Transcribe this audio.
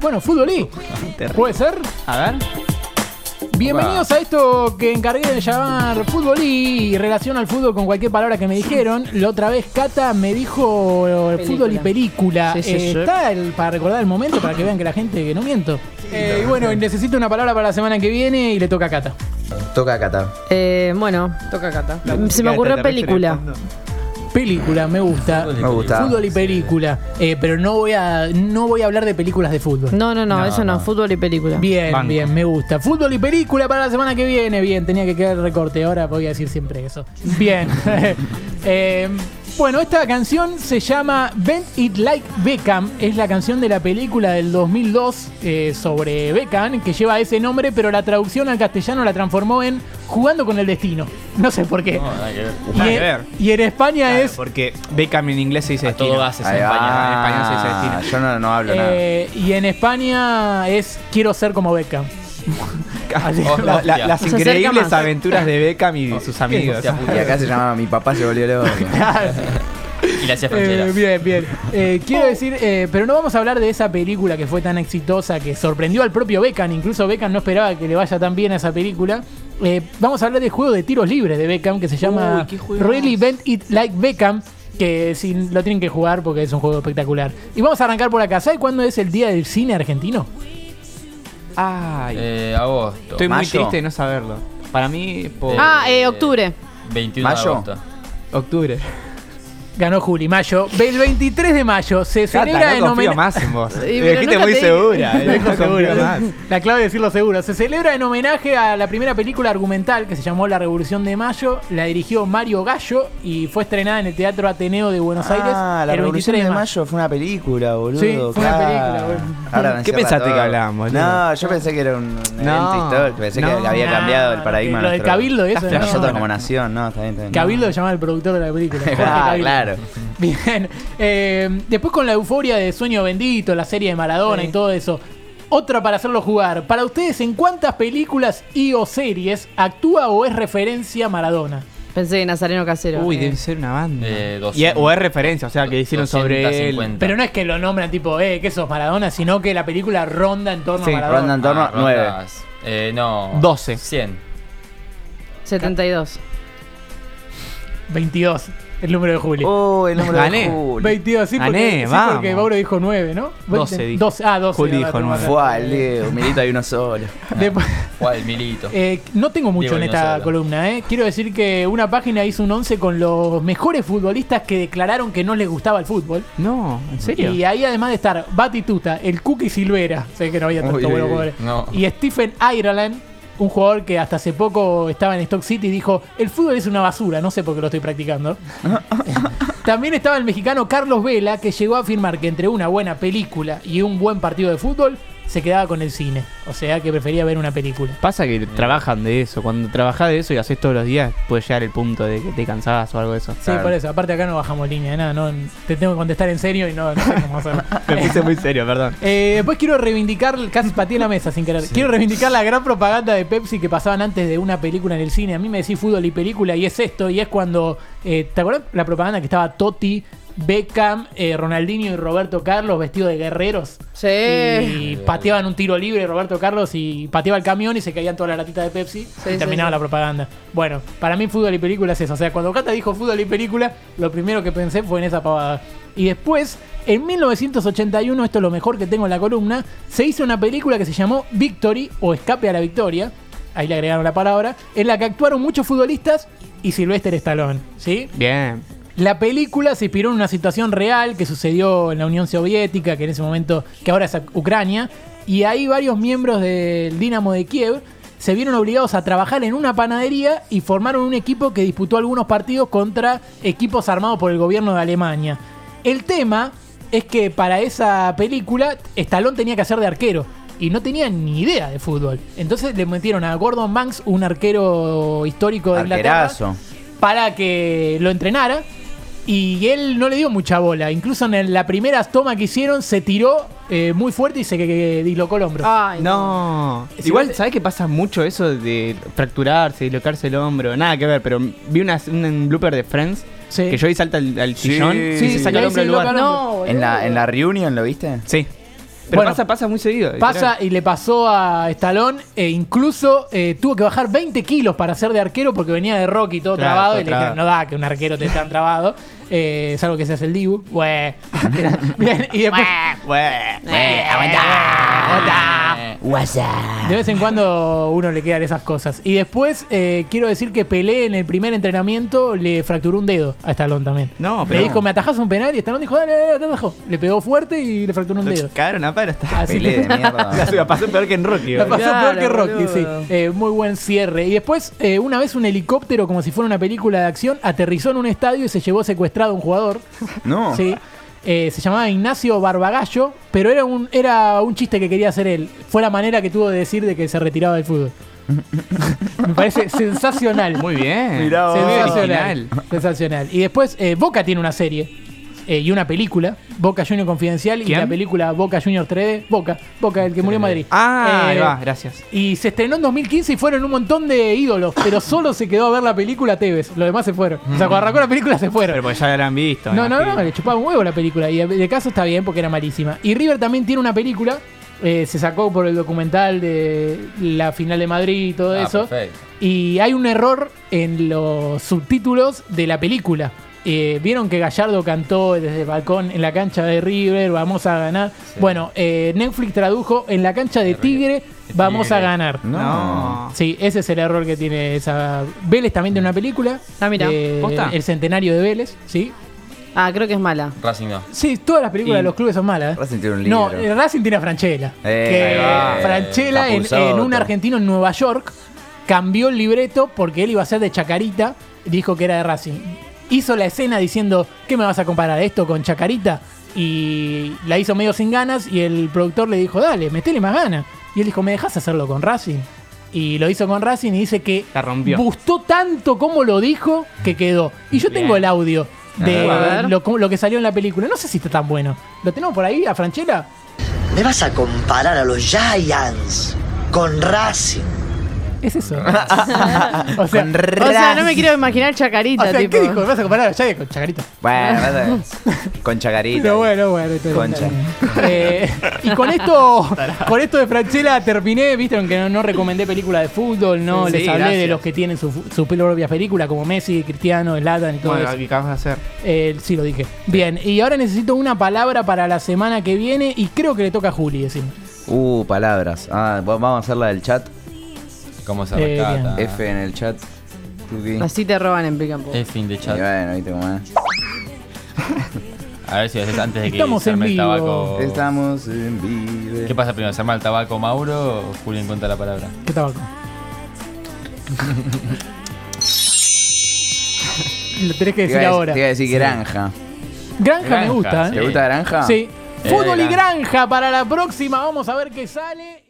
bueno, fútbol y. ¿Puede ser? A ver. Bienvenidos a esto que encargué de llamar fútbol y relación al fútbol con cualquier palabra que me dijeron. La otra vez Cata me dijo eh, fútbol y película. Sí, sí, Eh, sí. Está el- para recordar el momento, para que vean que la gente que no miento. Eh, y bueno, necesito una palabra para la semana que viene y le toca a Cata. Toca a Cata. Eh, bueno, Toca Cata. se me ocurrió película. Película, me gusta. Me gusta. Fútbol y película. Eh, pero no voy a no voy a hablar de películas de fútbol. No, no, no, No, eso no, no. fútbol y película. Bien, Banco. bien, me gusta. Fútbol y película para la semana que viene. Bien, tenía que quedar el recorte. Ahora voy a decir siempre eso. Bien. Eh, bueno, esta canción se llama Bend It Like Beckham. Es la canción de la película del 2002 eh, sobre Beckham, que lleva ese nombre, pero la traducción al castellano la transformó en Jugando con el Destino. No sé por qué. No, nada que ver. y, nada en, que ver. y en España Claro, es. porque Beckham en inglés se dice A todo destino. gas es Ahí en va. España. en español se dice destino. Yo no, no hablo nada. eh, y en España es Quiero ser como Beckham. Oh, La- la- las Se increíbles aventuras de Beckham y sus amigos. Y acá se llama Mi papá se volvió loco. Y le hacía Eh, bien, bien. Eh, quiero decir, eh, pero no vamos a hablar de esa película que fue tan exitosa, que sorprendió al propio Beckham. Incluso Beckham no esperaba que le vaya tan bien a esa película. Eh, vamos a hablar del juego de tiros libres de Beckham que se llama Uy. Really Bend It Like Beckham. Que si lo tienen que jugar porque es un juego espectacular. Y vamos a arrancar por acá. ¿Sabe cuándo es el día del cine argentino? Ay, Eh, agosto. estoy muy Mayo. triste de no saberlo. Para mí, por Ah, eh, octubre. 21 Mayo. de agosto. octubre. Ganó Juli, mayo. El 23 de mayo se celebra Cata, en no confío homenaje. más en vos. Sí, Me dijiste muy te- segura. eh, no más. La clave de decirlo seguro. Se celebra en homenaje a la primera película argumental que se llamó La Revolución de Mayo. La dirigió Mario Gallo y fue estrenada en el Teatro Ateneo de Buenos Aires. Ah, la el Revolución 23 de Mayo fue una película, boludo. Sí, fue una claro. película, boludo. ¿Qué pensaste todo. que hablábamos, boludo? No, yo pensé que era un evento No, histórico. Pensé no. que había Nah, cambiado el paradigma. lo del nuestro- Cabildo, eso, Nosotros no. como nación, no, está bien, está bien. Cabildo se llamaba el productor de la película. Ah, Cabildo. Claro. Bien. Eh, después con la euforia de Sueño Bendito, la serie de Maradona y todo eso. Otra para hacerlo jugar. Para ustedes, ¿en cuántas películas y o series actúa o es referencia Maradona? Pensé que Nazareno Casero. Uy, Eh, debe ser una banda. Eh, Y es- 200. o es referencia, o sea, que hicieron sobre él. 250. Pero no es que lo nombran tipo, eh, que sos Maradona, sino que la película ronda en torno Sí, a Maradona. ronda en torno Ah, a 9. rondas. Eh, no. 12. 100. 72. 22, el número de Julio. Oh, el número Gané. de Julio. 22, sí, porque, Gané, sí, vamos. porque Mauro dijo 9, ¿no? 12 dijo. 12, ah, 12. Juli dijo tengo nueve. razón. Fue al Leo, Milito hay uno solo. Después- Fue el milito. Eh, no tengo mucho Diego en esta columna, ¿eh? Quiero decir que una página hizo un 11 con los mejores futbolistas que declararon que no les gustaba el fútbol. No, ¿en serio? Y ahí además de estar Batituta, el Cookie Silvera, sé que no había tanto Uy, bueno jugadores, No. y Stephen Ireland, un jugador que hasta hace poco estaba en Stock City y dijo, el fútbol es una basura, no sé por qué lo estoy practicando. También estaba el mexicano Carlos Vela, que llegó a afirmar que entre una buena película y un buen partido de fútbol, se quedaba con el cine. O sea que prefería ver una película. Pasa que trabajan de eso. Cuando trabajás de eso y haces todos los días, puede llegar el punto de que te cansás o algo de eso. Sí, Claro. por eso. Aparte acá no bajamos línea, nada, no, te tengo que contestar en serio y no, no sé cómo hacerlo. Me puse muy serio, perdón. Eh, después quiero reivindicar, casi pateé la mesa sin querer. Quiero reivindicar la gran propaganda de Pepsi que pasaban antes de una película en el cine. A mí me decís fútbol y película y es esto. Y es cuando. eh, ¿Te acuerdas la propaganda que estaba Totti, Beckham, eh, Ronaldinho y Roberto Carlos vestidos de guerreros? Sí. Y pateaban un tiro libre Roberto Carlos y pateaba el camión y se caían todas las latitas de Pepsi Sí, y sí, terminaba sí. la propaganda. Bueno, para mí fútbol y película es eso. O sea, cuando Cata dijo fútbol y película, lo primero que pensé fue en esa pavada. Y después, en 1981, esto es lo mejor que tengo en la columna, se hizo una película que se llamó Victory o Escape a la Victoria. Ahí le agregaron la palabra. En la que actuaron muchos futbolistas y Sylvester Stallone. ¿Sí? Bien. La película se inspiró en una situación real que sucedió en la Unión Soviética, que en ese momento, que ahora es Ucrania, y ahí varios miembros del Dinamo de Kiev se vieron obligados a trabajar en una panadería y formaron un equipo que disputó algunos partidos contra equipos armados por el gobierno de Alemania. El tema es que para esa película Stallone tenía que hacer de arquero y no tenía ni idea de fútbol. Entonces le metieron a Gordon Banks, un arquero histórico de Inglaterra, Arquerazo. para que lo entrenara. Y él no le dio mucha bola. Incluso en la primera toma que hicieron, se tiró eh, muy fuerte y se que, que dislocó el hombro. Ay, No. Si Igual, ¿sabes que pasa mucho eso de fracturarse, dislocarse el hombro? Nada que ver, pero vi una, un blooper de Friends Sí. que Joey salta al, al Sí, sillón sí, saca Y el hombro del lugar. No, En la, en la reunión, ¿lo viste? Sí. Pero Bueno, pasa, pasa muy seguido. Pasa y le pasó a Stallone e incluso eh, tuvo que bajar 20 kilos para ser de arquero porque venía de Rocky todo Claro, trabado todo y le dijeron, no da que un arquero te tan trabado. Eh, es algo que se hace el Dibu. Bien, y después... Eh, De vez en cuando uno le quedan esas cosas. Y después eh, quiero decir que Pelé en el primer entrenamiento le fracturó un dedo a Stallone también. No, Le pero- dijo, me atajás un penal y Stallone dijo, dale, dale, te atajo. Le pegó fuerte y le fracturó un Lo dedo. cagaron a paro. Está. Así Pelé que de mierda. La pasó peor que en Rocky. la pasó Claro, peor que Rocky, sí. Eh, muy buen cierre. Y después, eh, una vez un helicóptero, como si fuera una película de acción, aterrizó en un estadio y se llevó secuestrado a un jugador. No. Sí. Eh, se llamaba Ignacio Barbagallo, pero era un, era un chiste que quería hacer él. Fue la manera que tuvo de decir de que se retiraba del fútbol. Me parece sensacional. Muy bien. Mirá sensacional. original. Sensacional. Y después, eh, Boca tiene una serie eh, y una película, Boca Junior Confidencial, y la película Boca Junior 3D, Boca, Boca, el que murió en Madrid. Ah, Eh, ahí va, gracias. y se estrenó en 2015 y fueron un montón de ídolos, pero solo se quedó a ver la película Tevez. Los demás se fueron. O sea, cuando arrancó la película se fueron. Pero porque ya la han visto. No, no, no, le chupaba un huevo la película. Y de caso está bien porque era malísima. Y River también tiene una película. eh, se sacó por el documental de la final de Madrid y todo Ah, eso. perfecto. Y hay un error en los subtítulos de la película. Eh, Vieron que Gallardo cantó desde el balcón en la cancha de River, vamos a ganar. Bueno, eh, Netflix tradujo en la cancha de Tigre, vamos a ganar. No. No. Sí, ese es el error que tiene esa. Vélez también tiene una película. Ah, mira. ¿Posta? el centenario de Vélez, ¿sí? Ah, creo que es mala. Racing no. Sí, todas las películas Y- de los clubes son malas. ¿eh? Racing tiene un No, libro. eh, Racing tiene a Franchella. Eh, que. Franchella, en, en un argentino en Nueva York, cambió el libreto porque él iba a ser de Chacarita y dijo que era de Racing. Hizo la escena diciendo, ¿qué me vas a comparar esto con Chacarita? Y la hizo medio sin ganas y el productor le dijo, dale, metele más ganas. Y él dijo, ¿me dejas hacerlo con Racing? Y lo hizo con Racing y dice que La rompió. gustó tanto como lo dijo que quedó. Y yo tengo el audio de lo, como- lo que salió en la película. No sé si está tan bueno. ¿Lo tenemos por ahí, a Franchella? Me vas a comparar a los Giants con Racing. Es eso. o sea, Con O sea, no me quiero imaginar o Chacarita, sea, tipo. ¿qué dijo? ¿Me vas a comparar a Jaya con Chacarita? Bueno, vas a- con chacarita. Pero bueno, bueno. Concha. Eh, y con esto, con esto de Franchella terminé. Vieron que no, no recomendé películas de fútbol, no Sí, les sí, hablé de los que tienen su, su propia película, como Messi, Cristiano, Zlatan y todo Bueno, eso. ¿qué acabas de hacer? Eh, sí, lo dije. Bien, y ahora necesito una palabra para la semana que viene y creo que le toca a Juli, decime. Uh, palabras. Ah, va- vamos a hacer la del chat. ¿Cómo se Eh, rescata? F en el chat. Así te roban en Picampo. F in the Y chat. bueno, viste cómo es. A ver si haces antes de que Estamos se arme en el vivo. tabaco. Estamos en vivo. ¿Qué pasa primero? ¿Se arma el tabaco Mauro o Julián cuenta la palabra? ¿Qué tabaco? Lo tenés que Te decir iba a dec- ahora. Te iba a decir granja. Granja, me Granja, gusta. ¿eh? ¿Te gusta granja? Sí. Eh, Fútbol y granja para la próxima. Vamos a ver qué sale.